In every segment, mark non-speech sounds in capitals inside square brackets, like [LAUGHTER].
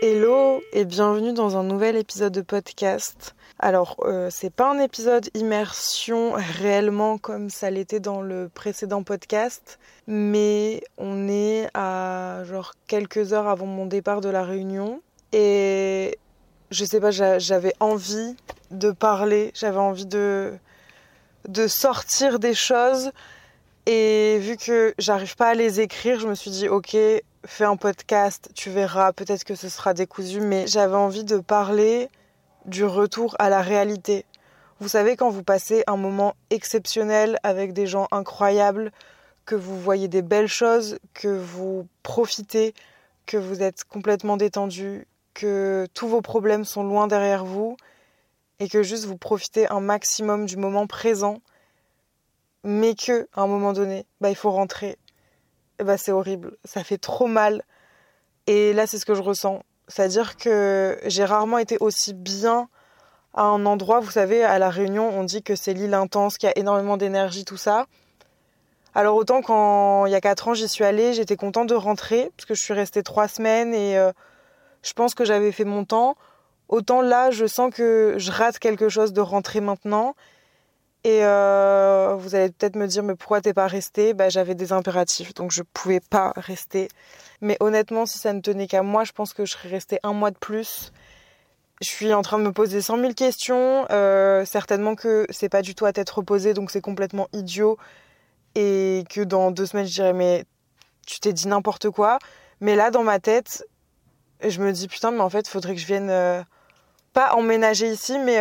Hello et bienvenue dans un nouvel épisode de podcast. Alors, euh, c'est pas un épisode immersion réellement comme ça l'était dans le précédent podcast, mais on est à genre quelques heures avant mon départ de la réunion et je sais pas, j'a- j'avais envie de parler, j'avais envie de de sortir des choses et vu que j'arrive pas à les écrire, je me suis dit ok, fais un podcast, tu verras, peut-être que ce sera décousu, mais j'avais envie de parler du retour à la réalité. Vous savez, quand vous passez un moment exceptionnel avec des gens incroyables, que vous voyez des belles choses, que vous profitez, que vous êtes complètement détendu, que tous vos problèmes sont loin derrière vous, et que juste vous profitez un maximum du moment présent, mais que à un moment donné, bah, il faut rentrer. Bah, c'est horrible, ça fait trop mal. Et là, c'est ce que je ressens. C'est-à-dire que j'ai rarement été aussi bien à un endroit. Vous savez, à La Réunion, on dit que c'est l'île intense, qu'il y a énormément d'énergie, tout ça. Alors autant quand il y a 4 ans, j'y suis allée, j'étais contente de rentrer, parce que je suis restée 3 semaines et euh, je pense que j'avais fait mon temps. Autant là, je sens que je rate quelque chose de rentrer maintenant. Et euh, vous allez peut-être me dire, mais pourquoi t'es pas resté bah, J'avais des impératifs, donc je pouvais pas rester. Mais honnêtement, si ça ne tenait qu'à moi, je pense que je serais restée un mois de plus. Je suis en train de me poser 100 000 questions. Euh, certainement que c'est pas du tout à tête reposée, donc c'est complètement idiot. Et que dans deux semaines, je dirais, mais tu t'es dit n'importe quoi. Mais là, dans ma tête, je me dis, putain, mais en fait, faudrait que je vienne, euh, pas emménager ici, mais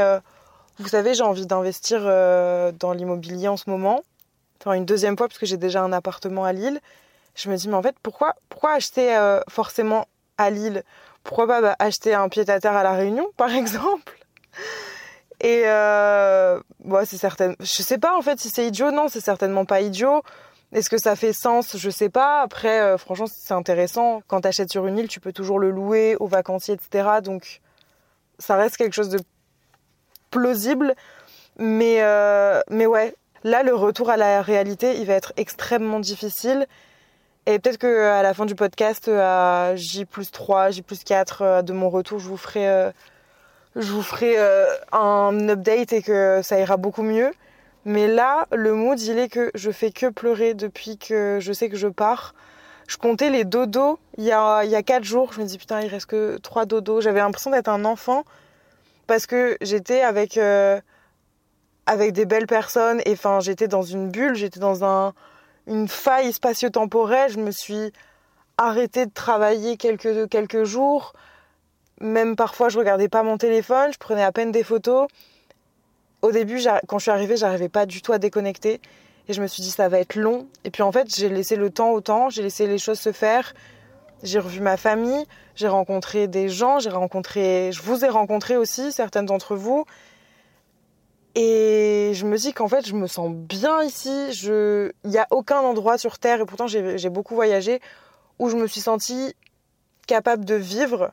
vous savez, j'ai envie d'investir euh, dans l'immobilier en ce moment. Enfin, une deuxième fois, parce que j'ai déjà un appartement à Lille. Je me dis, mais en fait, pourquoi, pourquoi acheter euh, forcément à Lille? Pourquoi pas bah, acheter un pied-à-terre à La Réunion, par [LAUGHS] exemple? Et euh, bon, c'est certain. Je sais pas en fait si c'est idiot. Non, c'est certainement pas idiot. Est-ce que ça fait sens? Je sais pas. Après, euh, franchement, c'est intéressant. Quand tu achètes sur une île, tu peux toujours le louer aux vacanciers, etc. Donc, ça reste quelque chose de plausible. Mais, euh, mais ouais, là, le retour à la réalité, il va être extrêmement difficile. Et peut-être qu'à la fin du podcast, à J plus 3, J plus 4 euh, de mon retour, je vous ferai, euh, je vous ferai euh, un update et que ça ira beaucoup mieux. Mais là, le mood, il est que je fais que pleurer depuis que je sais que je pars. Je comptais les dodos il y a, il y a 4 jours. Je me dis, putain, il reste que 3 dodos. J'avais l'impression d'être un enfant parce que j'étais avec, euh, avec des belles personnes. Et enfin, j'étais dans une bulle, j'étais dans un, une faille spatio-temporelle. Je me suis arrêtée de travailler quelques, quelques jours. Même parfois, je regardais pas mon téléphone, je prenais à peine des photos. Au début, quand je suis arrivée, j'arrivais pas du tout à déconnecter. Et je me suis dit, ça va être long. Et puis en fait, j'ai laissé le temps au temps, j'ai laissé les choses se faire. J'ai revu ma famille, j'ai rencontré des gens, j'ai rencontré, je vous ai rencontré aussi, certaines d'entre vous. Et je me dis qu'en fait, je me sens bien ici. Je... Il n'y a aucun endroit sur Terre, et pourtant j'ai beaucoup voyagé, où je me suis sentie capable de vivre.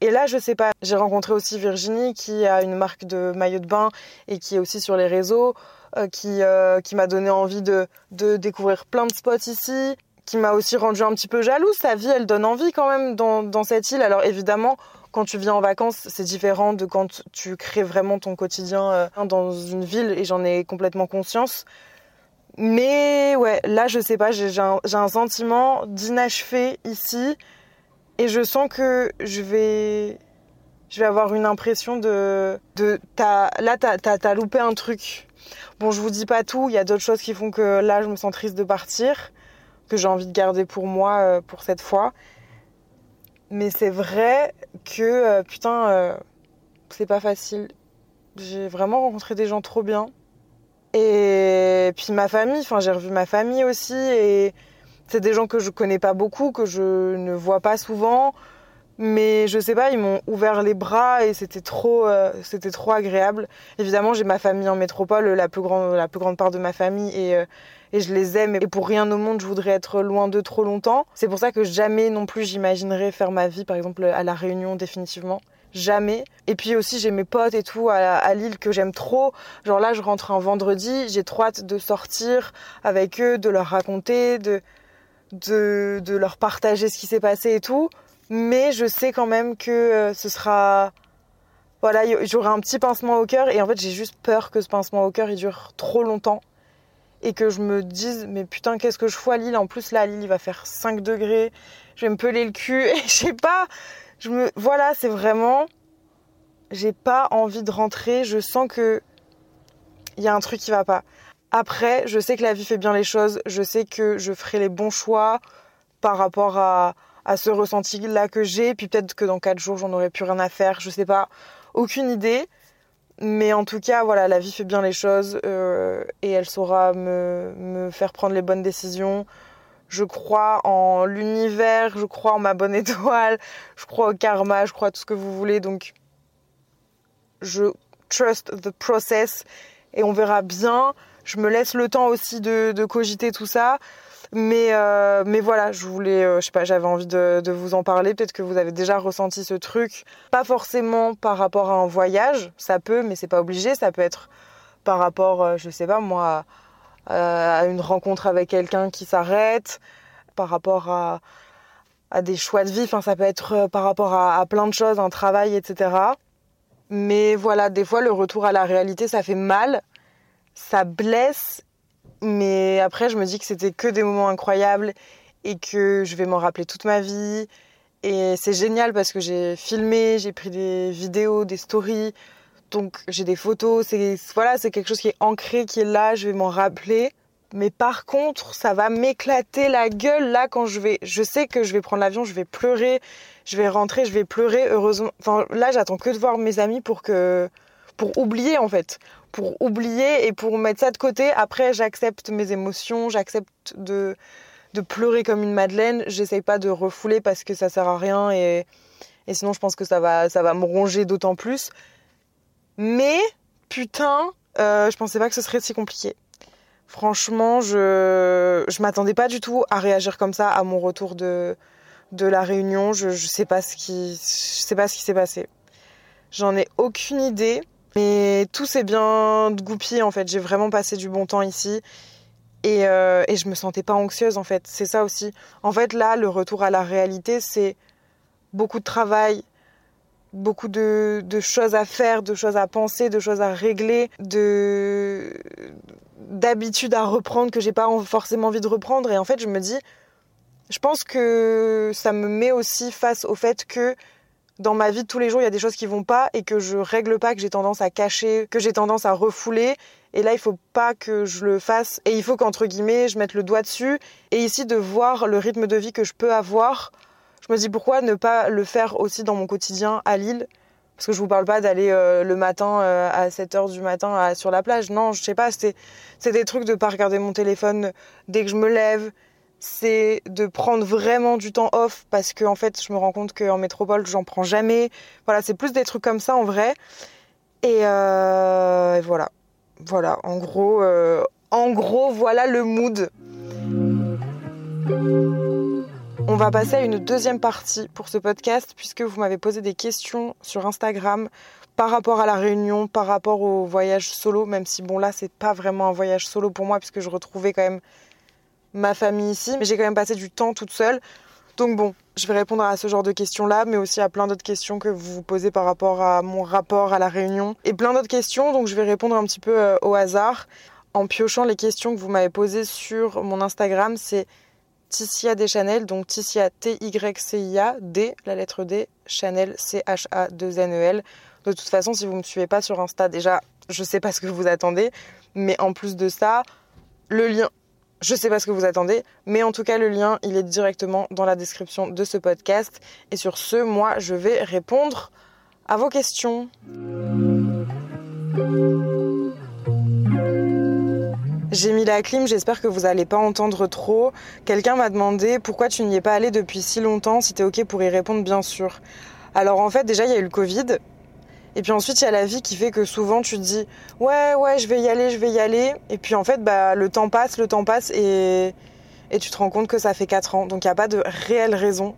Et là, je sais pas, j'ai rencontré aussi Virginie qui a une marque de maillot de bain et qui est aussi sur les réseaux, euh, qui, euh, qui m'a donné envie de, de découvrir plein de spots ici, qui m'a aussi rendu un petit peu jalouse. Sa vie, elle donne envie quand même dans, cette île. Alors évidemment, quand tu viens en vacances, c'est différent de quand tu crées vraiment ton quotidien euh, dans une ville et j'en ai complètement conscience. Mais ouais, là, je sais pas, j'ai un, sentiment d'inachevé ici et je sens que je vais, je vais avoir une impression de, de t'as, là, t'as loupé un truc. Bon, je vous dis pas tout, il y a d'autres choses qui font que là, je me sens triste de partir, que j'ai envie de garder pour moi euh, pour cette fois. Mais c'est vrai que, euh, putain, euh, c'est pas facile. J'ai vraiment rencontré des gens trop bien. Et puis ma famille, enfin j'ai revu ma famille aussi et c'est des gens que je connais pas beaucoup, que je ne vois pas souvent, mais je sais pas, ils m'ont ouvert les bras et c'était trop, c'était trop agréable. Évidemment, j'ai ma famille en métropole, la plus grande, la plus grande part de ma famille et, euh, et je les aime. Et pour rien au monde, je voudrais être loin d'eux trop longtemps. C'est pour ça que jamais non plus j'imaginerais faire ma vie, par exemple, à la Réunion définitivement jamais. Et puis aussi j'ai mes potes et tout à, à Lille que j'aime trop. Genre là je rentre un vendredi, j'ai trop hâte de sortir avec eux, de leur raconter, de, de, de leur partager ce qui s'est passé et tout. Mais je sais quand même que euh, ce sera... Voilà, j'aurai un petit pincement au cœur et en fait j'ai juste peur que ce pincement au cœur il dure trop longtemps et que je me dise mais putain qu'est-ce que je fous à Lille? En plus là à Lille il va faire 5 degrés. Je vais me peler le cul. [LAUGHS] Et je sais pas. Je me voilà c'est vraiment j'ai pas envie de rentrer. Je sens que il y a un truc qui va pas. Après je sais que la vie fait bien les choses. Je sais que je ferai les bons choix par rapport à, à ce ressenti là que j'ai. Puis peut-être que dans quatre jours j'en aurai plus rien à faire. Je sais pas. Aucune idée mais en tout cas voilà la vie fait bien les choses euh, et elle saura me, me faire prendre les bonnes décisions je crois en l'univers, je crois en ma bonne [LAUGHS] étoile, je crois au karma, je crois à tout ce que vous voulez. Donc, je trust the process et on verra bien. Je me laisse le temps aussi de, de cogiter tout ça. Mais, euh, mais voilà, je voulais, euh, je sais pas, j'avais envie de, vous en parler. Peut-être que vous avez déjà ressenti ce truc. Pas forcément par rapport à un voyage, ça peut, mais c'est pas obligé. Ça peut être par rapport, euh, je sais pas moi, à une rencontre avec quelqu'un qui s'arrête, par rapport à, à, des choix de vie, enfin ça peut être par rapport à, à, plein de choses, un travail, etc. Mais voilà, des fois le retour à la réalité, ça fait mal, ça blesse, mais après je me dis que c'était que des moments incroyables et que je vais m'en rappeler toute ma vie. Et c'est génial parce que j'ai filmé, j'ai pris des vidéos, des stories, donc j'ai des photos, c'est voilà, c'est quelque chose qui est ancré, qui est là, je vais m'en rappeler. Mais par contre, ça va m'éclater la gueule là quand je vais. Je sais que je vais prendre l'avion, je vais pleurer, je vais rentrer, je vais pleurer. Heureusement, là, j'attends que de voir mes amis pour que pour oublier en fait, pour oublier et pour mettre ça de côté. Après, j'accepte mes émotions, j'accepte de de pleurer comme une madeleine. J'essaye pas de refouler parce que ça sert à rien et et sinon, je pense que ça va ça va me ronger d'autant plus. Mais putain, euh, je pensais pas que ce serait si compliqué. Franchement, je je m'attendais pas du tout à réagir comme ça à mon retour de de la réunion. Je je sais pas ce qui je sais pas ce qui s'est passé. J'en ai aucune idée, mais tout s'est bien goupillé en fait. J'ai vraiment passé du bon temps ici. Et, euh, et je me sentais pas anxieuse en fait. C'est ça aussi. En fait, là, le retour à la réalité, c'est beaucoup de travail, beaucoup de, de, choses à faire, de choses à penser, de choses à régler, de d'habitudes à reprendre que j'ai pas forcément envie de reprendre. Et en fait, je me dis, je pense que ça me met aussi face au fait que dans ma vie de tous les jours, il y a des choses qui vont pas et que je règle pas, que j'ai tendance à cacher, que j'ai tendance à refouler. Et là, il faut pas que je le fasse. Et il faut qu'entre guillemets, je mette le doigt dessus. Et ici, de voir le rythme de vie que je peux avoir je me dis pourquoi ne pas le faire aussi dans mon quotidien à Lille? Parce que je vous parle pas d'aller euh, le matin euh, à 7h du matin sur la plage. Non, je sais pas, c'est c'est des trucs de pas regarder mon téléphone dès que je me lève, c'est de prendre vraiment du temps off parce que en fait, je me rends compte qu'en métropole, j'en prends jamais. Voilà, c'est plus des trucs comme ça en vrai. Et, euh, voilà. Voilà, en gros euh, en gros, voilà le mood. On va passer à une deuxième partie pour ce podcast puisque vous m'avez posé des questions sur Instagram par rapport à la réunion, par rapport au voyage solo, même si bon là c'est pas vraiment un voyage solo pour moi puisque je retrouvais quand même ma famille ici, mais j'ai quand même passé du temps toute seule. Donc bon, je vais répondre à ce genre de questions-là, mais aussi à plein d'autres questions que vous vous posez par rapport à mon rapport à la réunion et plein d'autres questions, donc je vais répondre un petit peu euh, au hasard en piochant les questions que vous m'avez posées sur mon Instagram, c'est Ticia des Chanel, donc Ticia T-Y-C-I-A, D, la lettre D, Chanel C-H-A-2-N-E-L. De toute façon, si vous ne me suivez pas sur Insta, déjà, je sais pas ce que vous attendez, mais en plus de ça, le lien, je sais pas ce que vous attendez, mais en tout cas, le lien, il est directement dans la description de ce podcast. Et sur ce, moi, je vais répondre à vos questions. J'ai mis la clim, j'espère que vous allez pas entendre trop. Quelqu'un m'a demandé pourquoi tu n'y es pas allé depuis si longtemps, si t'es ok pour y répondre bien sûr. Alors en fait déjà il y a eu le Covid, et puis ensuite, il y a la vie qui fait que souvent tu te dis ouais, ouais, je vais y aller, je vais y aller. Et puis en fait, bah, le temps passe, le temps passe et, et tu te rends compte que ça fait 4 ans. Donc il n'y a pas de réelle raison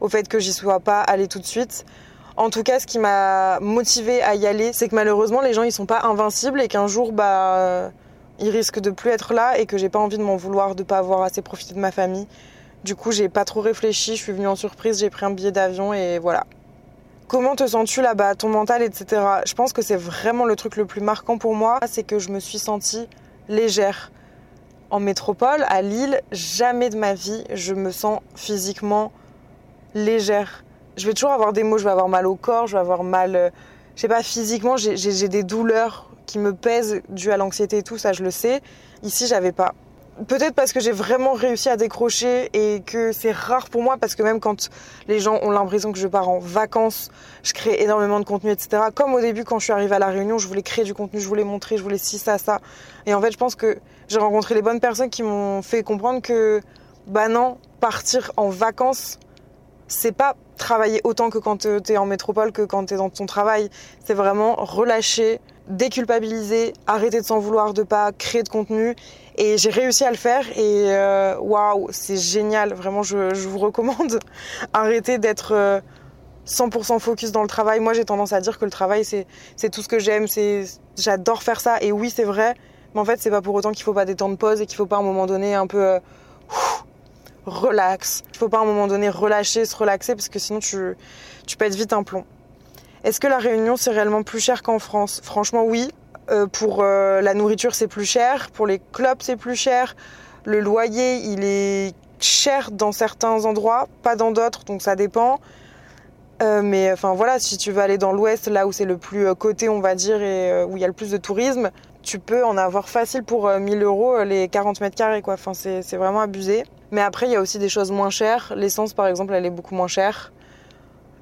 au fait que j'y sois pas allée tout de suite. En tout cas, ce qui m'a motivé à y aller, c'est que malheureusement, les gens ils sont pas invincibles et qu'un jour, bah, ils risquent de plus être là et que j'ai pas envie de m'en vouloir de pas avoir assez profité de ma famille. Du coup, j'ai pas trop réfléchi, je suis venue en surprise, j'ai pris un billet d'avion et voilà. Comment te sens-tu là-bas, ton mental, etc. Je pense que c'est vraiment le truc le plus marquant pour moi, c'est que je me suis sentie légère. En métropole, à Lille, jamais de ma vie, je me sens physiquement légère. Je vais toujours avoir des maux, je vais avoir mal au corps, je vais avoir mal, euh, je sais pas, physiquement, j'ai des douleurs qui me pèsent dues à l'anxiété et tout, ça je le sais. Ici, j'avais pas peut-être parce que j'ai vraiment réussi à décrocher et que c'est rare pour moi parce que même quand les gens ont l'impression que je pars en vacances, je crée énormément de contenu, etc. Comme au début quand je suis arrivée à la Réunion, je voulais créer du contenu, je voulais montrer, je voulais ci, ça, ça. Et en fait, je pense que j'ai rencontré les bonnes personnes qui m'ont fait comprendre que, bah non, partir en vacances, c'est pas travailler autant que quand t'es en métropole, que quand t'es dans ton travail. C'est vraiment relâcher, déculpabiliser, arrêter de s'en vouloir de pas créer de contenu. Et j'ai réussi à le faire et euh, waouh, c'est génial. Vraiment, je, vous recommande. [LAUGHS] Arrêtez d'être 100% euh, focus dans le travail. Moi, j'ai tendance à dire que le travail, c'est, tout ce que j'aime. J'adore faire ça. Et oui, c'est vrai. Mais en fait, c'est pas pour autant qu'il faut pas des temps de pause et qu'il faut pas à un moment donné un peu euh, relax. Il faut pas à un moment donné relâcher, se relaxer parce que sinon tu, tu être vite un plomb. Est-ce que la Réunion c'est réellement plus cher qu'en France? Franchement oui. Euh, pour euh, la nourriture c'est plus cher, pour les clubs c'est plus cher, le loyer il est cher dans certains endroits, pas dans d'autres, donc ça dépend. Euh, mais enfin voilà, si tu veux aller dans l'ouest, là où c'est le plus coté on va dire et où il y a le plus de tourisme, tu peux en avoir facile pour 1000 euros les 40 mètres carrés. Enfin c'est vraiment abusé. Mais après il y a aussi des choses moins chères. L'essence par exemple elle est beaucoup moins chère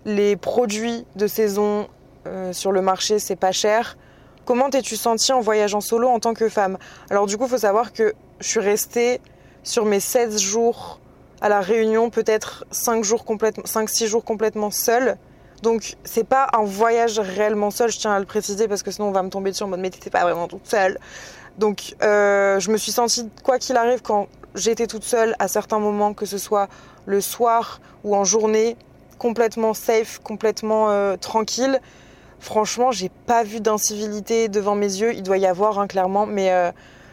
les produits de saison euh, sur le marché, c'est pas cher. Comment t'es-tu sentie en voyageant solo en tant que femme? Alors du coup, il faut savoir que je suis restée sur mes 16 jours à la Réunion, peut-être 5 jours complètement 5 6 jours complètement seule. Donc c'est pas un voyage réellement seul, je tiens à le préciser parce que sinon on va me tomber dessus en mode mais t'étais pas vraiment toute seule. Donc euh, je me suis sentie quoi qu'il arrive quand j'étais toute seule à certains moments, que ce soit le soir ou en journée, complètement safe, complètement euh, tranquille. Franchement, j'ai pas vu d'incivilité devant mes yeux. Il doit y avoir, hein, clairement, mais euh,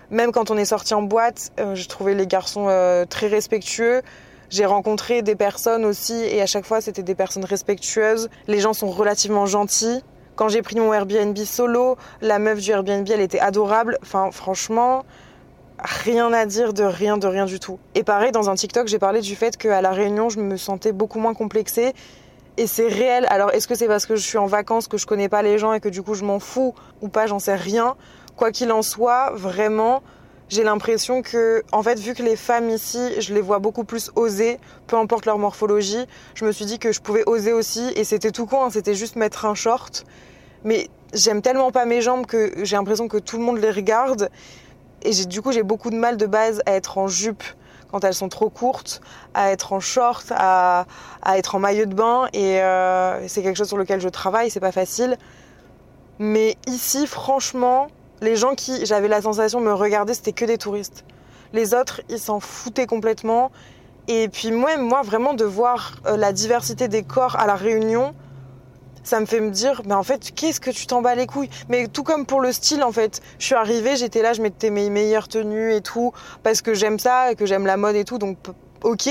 même quand on est sorti en boîte, euh, j'ai trouvé les garçons très respectueux. J'ai rencontré des personnes aussi, et à chaque fois, c'était des personnes respectueuses. Les gens sont relativement gentils. Quand j'ai pris mon Airbnb solo, la meuf du Airbnb, elle était adorable. Enfin, franchement, rien à dire de rien, de rien du tout. Et pareil, dans un TikTok, j'ai parlé du fait qu'à La Réunion, je me sentais beaucoup moins complexée. Et c'est réel. Alors, est-ce que c'est parce que je suis en vacances, que je connais pas les gens et que du coup je m'en fous ou pas, j'en sais rien. Quoi qu'il en soit, vraiment, j'ai l'impression que, en fait, vu que les femmes ici, je les vois beaucoup plus oser, peu importe leur morphologie, je me suis dit que je pouvais oser aussi. Et c'était tout con, hein, c'était juste mettre un short. Mais j'aime tellement pas mes jambes que j'ai l'impression que tout le monde les regarde. Et du coup, j'ai beaucoup de mal de base à être en jupe quand elles sont trop courtes, à être en short, à, à être en maillot de bain. Et euh, c'est quelque chose sur lequel je travaille, c'est pas facile. Mais ici, franchement, les gens qui, j'avais la sensation, me regarder, c'était que des touristes. Les autres, ils s'en foutaient complètement. Et puis moi, moi vraiment, de voir euh, la diversité des corps à la Réunion, ça me fait me dire, mais en fait, qu'est-ce que tu t'en bats les couilles? Mais tout comme pour le style, en fait, je suis arrivée, j'étais là, je mettais mes meilleures tenues et tout, parce que j'aime ça, que j'aime la mode et tout, donc ok.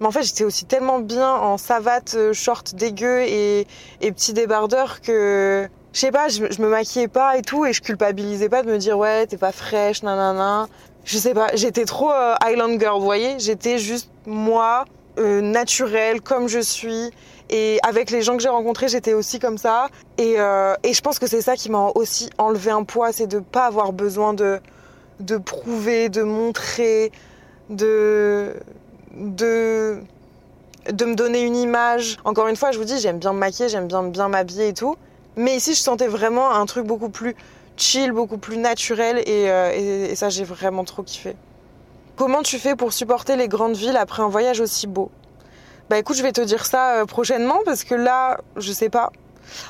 Mais en fait, j'étais aussi tellement bien en savate, euh, short dégueu et, et petit débardeur que, je sais pas, je, me maquillais pas et tout, et je culpabilisais pas de me dire, ouais, t'es pas fraîche, nanana. Je sais pas, j'étais trop euh, Island Girl, vous voyez J'étais juste moi, euh, naturelle, comme je suis et avec les gens que j'ai rencontrés, j'étais aussi comme ça. Et, euh, et je pense que c'est ça qui m'a aussi enlevé un poids, c'est de pas avoir besoin de, de prouver, de montrer, de, de, de me donner une image. Encore une fois, je vous dis, j'aime bien me maquiller, j'aime bien bien m'habiller et tout. Mais ici, je sentais vraiment un truc beaucoup plus chill, beaucoup plus naturel et, euh, ça j'ai vraiment trop kiffé. Comment tu fais pour supporter les grandes villes après un voyage aussi beau? Bah écoute, je vais te dire ça euh, prochainement parce que là, je sais pas.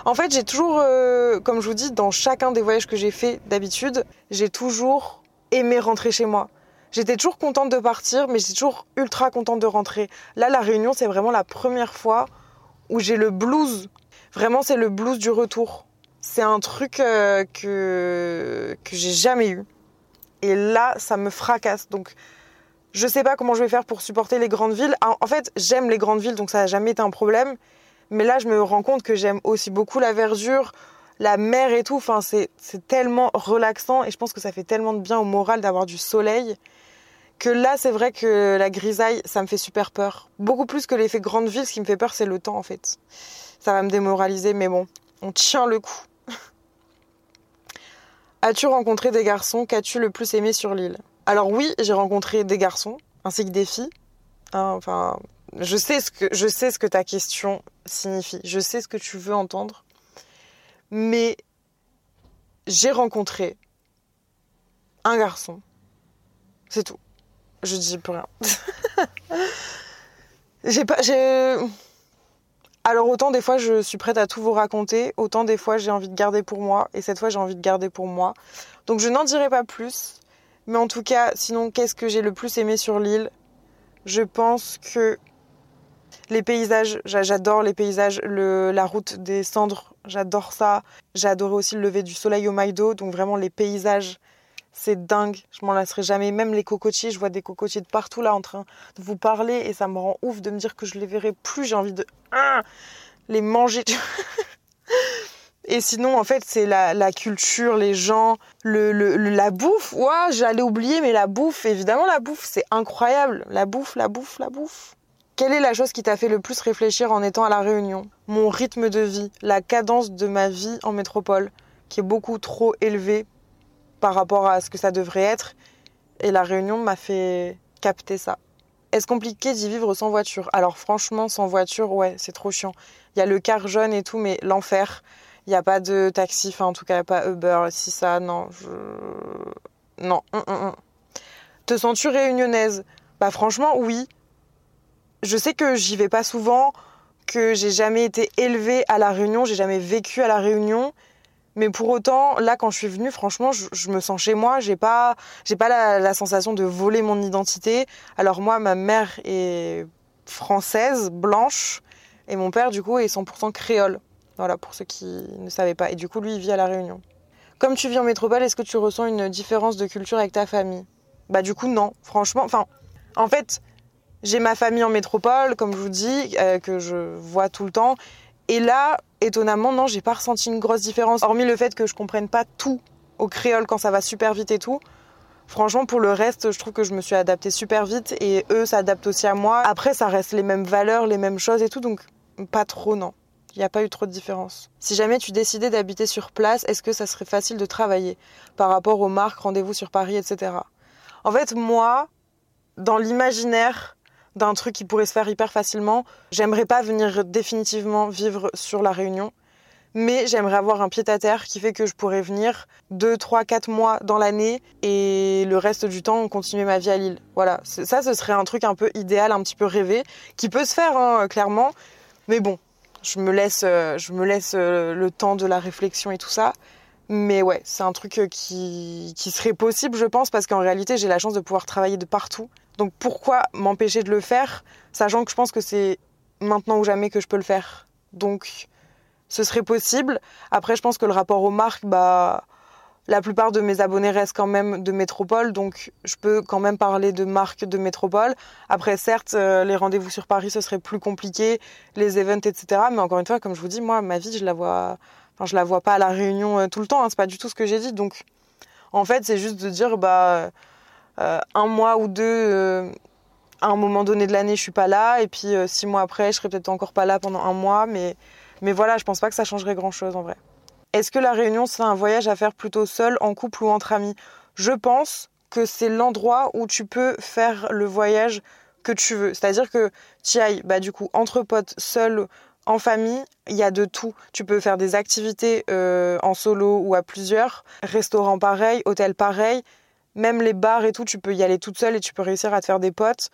En fait, j'ai toujours, euh, comme je vous dis, dans chacun des voyages que j'ai fait d'habitude, j'ai toujours aimé rentrer chez moi. J'étais toujours contente de partir, mais j'étais toujours ultra contente de rentrer. Là, la Réunion, c'est vraiment la première fois où j'ai le blues. Vraiment, c'est le blues du retour. C'est un truc euh, que, que j'ai jamais eu. Et là, ça me fracasse. Donc, je sais pas comment je vais faire pour supporter les grandes villes. En fait, j'aime les grandes villes, donc ça n'a jamais été un problème. Mais là, je me rends compte que j'aime aussi beaucoup la verdure, la mer et tout. Enfin, c'est tellement relaxant et je pense que ça fait tellement de bien au moral d'avoir du soleil que là, c'est vrai que la grisaille, ça me fait super peur. Beaucoup plus que l'effet grande ville, ce qui me fait peur, c'est le temps en fait. Ça va me démoraliser, mais bon, on tient le coup. [LAUGHS] As-tu rencontré des garçons Qu'as-tu le plus aimé sur l'île? Alors oui, j'ai rencontré des garçons ainsi que des filles. Hein, enfin, je sais ce que je sais ce que ta question signifie. Je sais ce que tu veux entendre. Mais j'ai rencontré un garçon. C'est tout. Je dis plus rien. [LAUGHS] j'ai pas alors autant des fois je suis prête à tout vous raconter, autant des fois j'ai envie de garder pour moi et cette fois j'ai envie de garder pour moi. Donc je n'en dirai pas plus. Mais en tout cas, sinon qu'est-ce que j'ai le plus aimé sur l'île? Je pense que les paysages, j'a- j'adore les paysages, la route des cendres, j'adore ça. J'ai adoré aussi le lever du soleil au Maïdo, donc vraiment les paysages, c'est dingue, je m'en lasserai jamais. Même les cocotiers, je vois des cocotiers de partout là en train de vous parler et ça me rend ouf de me dire que je les verrai plus, j'ai envie de ah, les manger. [LAUGHS] Et sinon, en fait, c'est la, la culture, les gens, la bouffe. Ouah, j'allais oublier, mais la bouffe, évidemment, la bouffe, c'est incroyable. La bouffe, la bouffe, la bouffe. Quelle est la chose qui t'a fait le plus réfléchir en étant à La Réunion? Mon rythme de vie, la cadence de ma vie en métropole, qui est beaucoup trop élevée par rapport à ce que ça devrait être. Et La Réunion m'a fait capter ça. Est-ce compliqué d'y vivre sans voiture? Alors franchement, sans voiture, ouais, c'est trop chiant. Il y a le car jaune et tout, mais l'enfer. Il n'y a pas de taxi, enfin en tout cas, pas Uber, si ça, non, je... Non, hum, hum, hum. Te sens-tu réunionnaise? Bah franchement, oui. Je sais que j'y vais pas souvent, que j'ai jamais été élevée à La Réunion, j'ai jamais vécu à La Réunion. Mais pour autant, là, quand je suis venue, franchement, je, je me sens chez moi. J'ai pas, j'ai pas la, la sensation de voler mon identité. Alors moi, ma mère est française, blanche, et mon père, du coup, est 100% créole. Voilà, pour ceux qui ne savaient pas. Et du coup, lui, il vit à La Réunion. Comme tu vis en métropole, est-ce que tu ressens une différence de culture avec ta famille? Bah du coup, non. Franchement, enfin, en fait, j'ai ma famille en métropole, comme je vous dis, euh, que je vois tout le temps. Et là, étonnamment, non, j'ai pas ressenti une grosse différence. Hormis le fait que je comprenne pas tout au créole quand ça va super vite et tout. Franchement, pour le reste, je trouve que je me suis adaptée super vite et eux s'adaptent aussi à moi. Après, ça reste les mêmes valeurs, les mêmes choses et tout, donc pas trop, non. Il n'y a pas eu trop de différence. Si jamais tu décidais d'habiter sur place, est-ce que ça serait facile de travailler par rapport aux marques, rendez-vous sur Paris, etc. En fait, moi, dans l'imaginaire d'un truc qui pourrait se faire hyper facilement, j'aimerais pas venir définitivement vivre sur la Réunion, mais j'aimerais avoir un pied-à-terre qui fait que je pourrais venir 2, 3, 4 mois dans l'année et le reste du temps continuer ma vie à Lille. Voilà, ça ce serait un truc un peu idéal, un petit peu rêvé, qui peut se faire hein, clairement, mais bon, je me laisse, euh, je me laisse euh, le temps de la réflexion et tout ça. Mais ouais, c'est un truc euh, qui, qui serait possible, je pense, parce qu'en réalité, j'ai la chance de pouvoir travailler de partout. Donc pourquoi m'empêcher de le faire, sachant que je pense que c'est maintenant ou jamais que je peux le faire. Donc ce serait possible. Après, je pense que le rapport aux marques, bah, la plupart de mes abonnés restent quand même de métropole, donc je peux quand même parler de marques de métropole. Après, certes, euh, les rendez-vous sur Paris, ce serait plus compliqué, les events, etc. Mais encore une fois, comme je vous dis, moi, ma vie, je la vois, enfin, je la vois pas à la Réunion euh, tout le temps. Hein, c'est pas du tout ce que j'ai dit. Donc, en fait, c'est juste de dire, bah, euh, un mois ou deux. à un moment donné de l'année, je suis pas là, et puis six mois après, je serai peut-être encore pas là pendant un mois, mais, mais voilà, je pense pas que ça changerait grand-chose en vrai. Est-ce que la Réunion, c'est un voyage à faire plutôt seul, en couple ou entre amis? Je pense que c'est l'endroit où tu peux faire le voyage que tu veux. C'est-à-dire que tu ailles, bah, du coup, entre potes, seul, en famille, il y a de tout. Tu peux faire des activités euh, en solo ou à plusieurs, restaurant pareil, hôtel pareil, même les bars et tout, tu peux y aller toute seule et tu peux réussir à te faire des potes.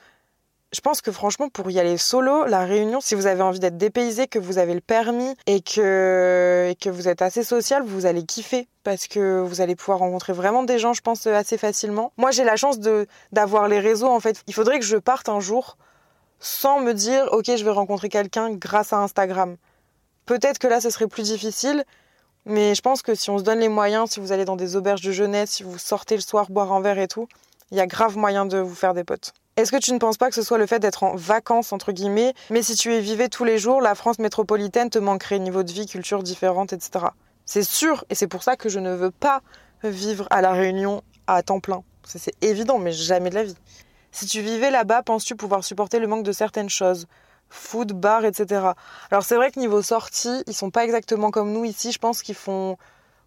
Je pense que franchement, pour y aller solo, la réunion, si vous avez envie d'être dépaysé, que vous avez le permis et que, que vous êtes assez social, vous allez kiffer parce que vous allez pouvoir rencontrer vraiment des gens, je pense, assez facilement. Moi, j'ai la chance d'avoir les réseaux, en fait. Il faudrait que je parte un jour sans me dire, ok, je vais rencontrer quelqu'un grâce à Instagram. Peut-être que là, ce serait plus difficile, mais je pense que si on se donne les moyens, si vous allez dans des auberges de jeunesse, si vous sortez le soir boire un verre et tout, il y a grave moyen de vous faire des potes. Est-ce que tu ne penses pas que ce soit le fait d'être en vacances, entre guillemets, mais si tu y vivais tous les jours, la France métropolitaine te manquerait niveau de vie, culture différente, etc. C'est sûr, et c'est pour ça que je ne veux pas vivre à La Réunion à temps plein. C'est évident, mais jamais de la vie. Si tu vivais là-bas, penses-tu pouvoir supporter le manque de certaines choses? Food, bar, etc. Alors c'est vrai que niveau sortie, ils sont pas exactement comme nous ici. Je pense qu'ils font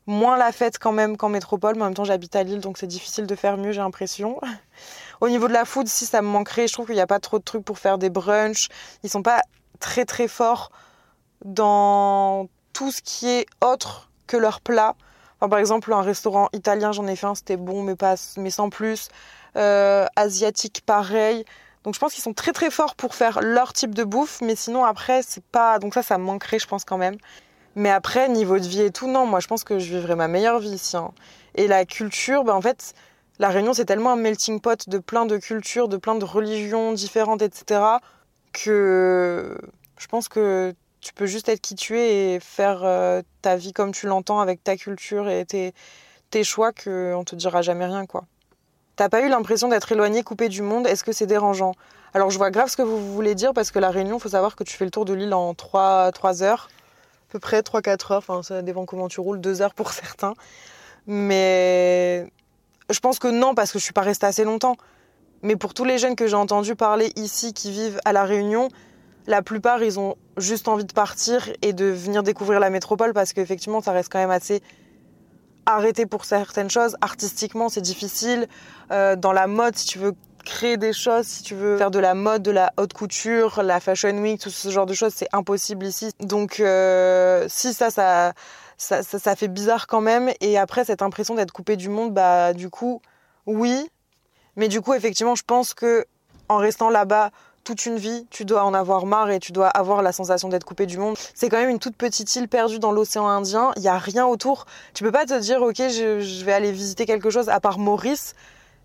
moins la fête quand même qu'en métropole. Mais en même temps, j'habite à Lille, donc c'est difficile de faire mieux, j'ai l'impression. [LAUGHS] Au niveau de la food, si ça me manquerait, je trouve qu'il n'y a pas trop de trucs pour faire des brunchs. Ils sont pas très très forts dans tout ce qui est autre que leur plat. par exemple, un restaurant italien, j'en ai fait un, c'était bon, mais, pas, mais sans plus. Euh, asiatique pareil. Donc je pense qu'ils sont très très forts pour faire leur type de bouffe, mais sinon après c'est pas. Donc ça, ça me manquerait, je pense quand même. Mais après, niveau de vie et tout, non, moi je pense que je vivrais ma meilleure vie ici. Hein. Et la culture, bah, en fait, la Réunion c'est tellement un melting pot de plein de cultures, de plein de religions différentes, etc. que je pense que tu peux juste être qui tu es et faire euh, ta vie comme tu l'entends avec ta culture et tes, tes choix qu'on te dira jamais rien, quoi. T'as pas eu l'impression d'être éloigné, coupé du monde? Est-ce que c'est dérangeant? Alors je vois grave ce que vous voulez dire parce que la Réunion, faut savoir que tu fais le tour de l'île en 3, 3 heures, peu près 3-4 heures, enfin ça dépend comment tu roules, 2 heures pour [LAUGHS] certains. Mais je pense que non parce que je suis pas restée assez longtemps. Mais pour tous les jeunes que j'ai entendus parler ici qui vivent à la Réunion, la plupart ils ont juste envie de partir et de venir découvrir la métropole parce qu'effectivement ça reste quand même assez arrêter pour certaines choses. Artistiquement, c'est difficile. Euh, dans la mode, si tu veux créer des choses, si tu veux faire de la mode, de la haute couture, la fashion week, tout ce genre de choses, c'est impossible ici. Donc, euh, si ça, ça, ça, ça, fait bizarre quand même. Et après, cette impression d'être coupé du monde, bah, du coup, oui. Mais du coup, effectivement, je pense que en restant là-bas toute une vie, tu dois en avoir marre et tu dois avoir la sensation d'être coupé du monde. C'est quand même une toute petite île perdue dans l'océan Indien, il n'y a rien autour. Tu peux pas te dire, ok, je, vais aller visiter quelque chose à part Maurice.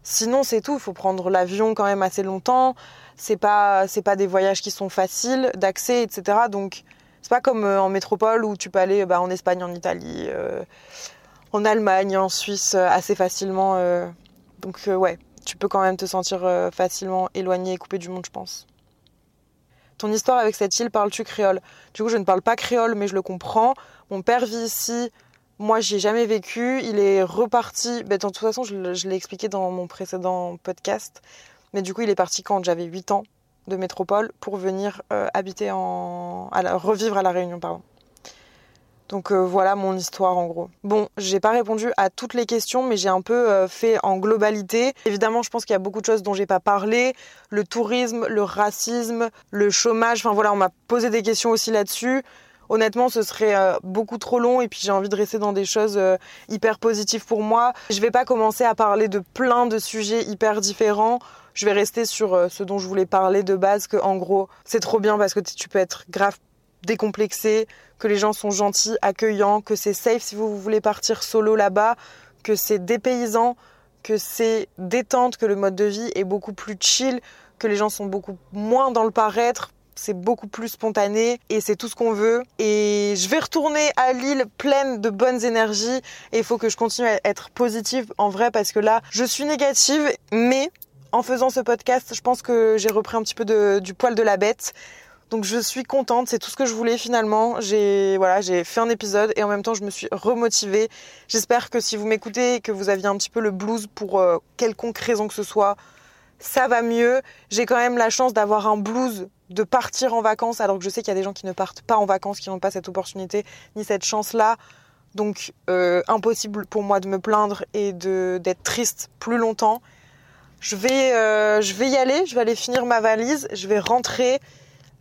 Sinon, c'est tout. Il faut prendre l'avion quand même assez longtemps. C'est pas, c'est pas des voyages qui sont faciles d'accès, etc. Donc, c'est pas comme euh, en métropole où tu peux aller bah, en Espagne, en Italie, euh, en Allemagne, en Suisse euh, assez facilement. donc, ouais, tu peux quand même te sentir facilement éloigné et coupé du monde, je pense. Ton histoire avec cette île, parles-tu créole? Du coup, je ne parle pas créole, mais je le comprends. Mon père vit ici. Moi, j'y ai jamais vécu. Il est reparti. Ben, de toute façon, je, l'ai expliqué dans mon précédent podcast. Mais du coup, il est parti quand j'avais 8 ans de métropole pour venir euh, habiter en. À revivre à La Réunion, pardon. Donc euh, voilà mon histoire en gros. Bon, j'ai pas répondu à toutes les questions, mais j'ai un peu euh, fait en globalité. Évidemment, je pense qu'il y a beaucoup de choses dont j'ai pas parlé. Le tourisme, le racisme, le chômage. Enfin voilà, on m'a posé des questions aussi là-dessus. Honnêtement, ce serait euh, beaucoup trop long et puis j'ai envie de rester dans des choses hyper positives pour moi. Je vais pas commencer à parler de plein de sujets hyper différents. Je vais rester sur ce dont je voulais parler de base, que en gros, c'est trop bien parce que tu peux être grave décomplexé, que les gens sont gentils, accueillants, que c'est safe si vous voulez partir solo là-bas, que c'est dépaysant, que c'est détente, que le mode de vie est beaucoup plus chill, que les gens sont beaucoup moins dans le paraître, c'est beaucoup plus spontané et c'est tout ce qu'on veut. Et je vais retourner à Lille pleine de bonnes énergies et il faut que je continue à être positive en vrai parce que là, je suis négative, mais en faisant ce podcast, je pense que j'ai repris un petit peu du poil de la bête. Donc je suis contente, c'est tout ce que je voulais finalement. J'ai voilà, j'ai fait un épisode et en même temps je me suis remotivée. J'espère que si vous m'écoutez et que vous aviez un petit peu le blues pour euh, quelconque raison que ce soit, ça va mieux. J'ai quand même la chance d'avoir un blues de partir en vacances alors que je sais qu'il y a des gens qui ne partent pas en vacances, qui n'ont pas cette opportunité ni cette chance-là. Donc euh, impossible pour moi de me plaindre et d'être triste plus longtemps. Je vais, euh, je vais y aller, je vais aller finir ma valise, je vais rentrer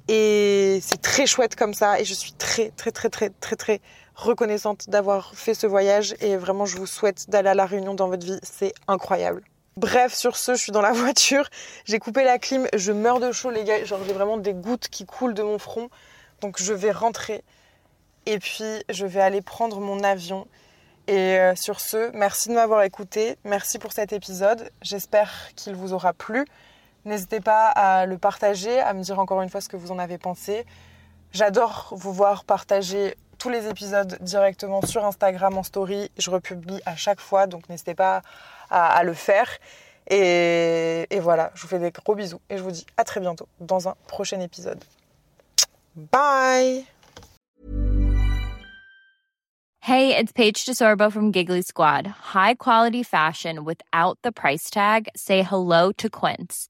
Et c'est très chouette comme ça. Et je suis très, très, très, très, très, très reconnaissante d'avoir fait ce voyage. Et vraiment, je vous souhaite d'aller à La Réunion dans votre vie. C'est incroyable. Bref, sur ce, je suis dans la [LAUGHS] voiture. J'ai coupé la clim. Je meurs de chaud, les gars. Genre, j'ai vraiment des gouttes qui coulent de mon front. Donc, je vais rentrer. Et puis, je vais aller prendre mon avion. Et euh, sur ce, merci de m'avoir écouté. Merci pour cet épisode. J'espère qu'il vous aura plu. N'hésitez pas à le partager, à me dire encore une fois ce que vous en avez pensé. J'adore vous voir partager tous les épisodes directement sur Instagram en story. Je republie à chaque fois, donc n'hésitez pas à, le faire. Et, et voilà, je vous fais des gros bisous et je vous dis à très bientôt dans un prochain épisode. Bye Hey, it's Paige DeSorbo from Giggly Squad. High quality fashion without the price tag. Say hello to Quince.